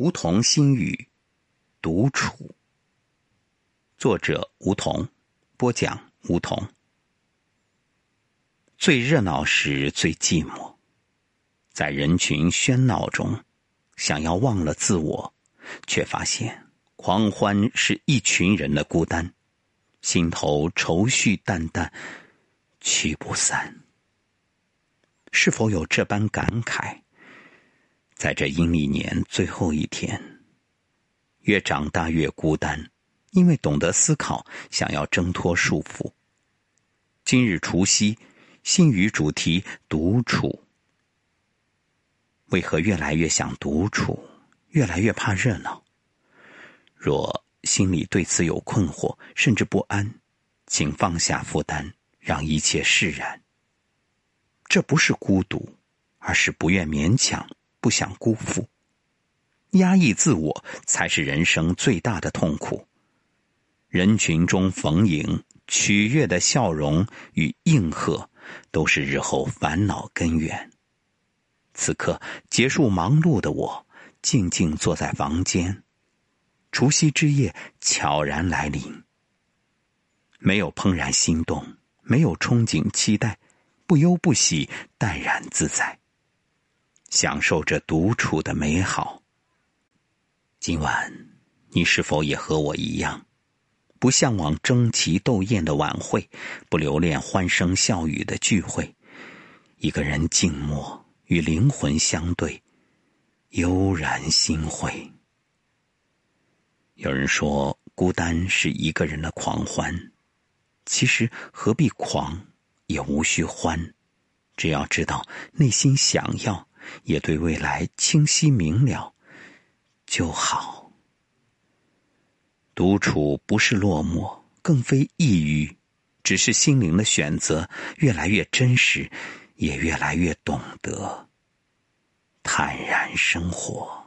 梧桐心语，独处。作者：梧桐，播讲：梧桐。最热闹时最寂寞，在人群喧闹中，想要忘了自我，却发现狂欢是一群人的孤单，心头愁绪淡淡，驱不散。是否有这般感慨？在这阴历年最后一天，越长大越孤单，因为懂得思考，想要挣脱束缚。今日除夕，心语主题独处。为何越来越想独处，越来越怕热闹？若心里对此有困惑，甚至不安，请放下负担，让一切释然。这不是孤独，而是不愿勉强。不想辜负，压抑自我才是人生最大的痛苦。人群中逢迎、取悦的笑容与应和，都是日后烦恼根源。此刻结束忙碌的我，静静坐在房间，除夕之夜悄然来临。没有怦然心动，没有憧憬期待，不忧不喜，淡然自在。享受着独处的美好。今晚，你是否也和我一样，不向往争奇斗艳的晚会，不留恋欢声笑语的聚会？一个人静默，与灵魂相对，悠然心会。有人说，孤单是一个人的狂欢。其实何必狂，也无需欢，只要知道内心想要。也对未来清晰明了就好。独处不是落寞，更非抑郁，只是心灵的选择越来越真实，也越来越懂得坦然生活。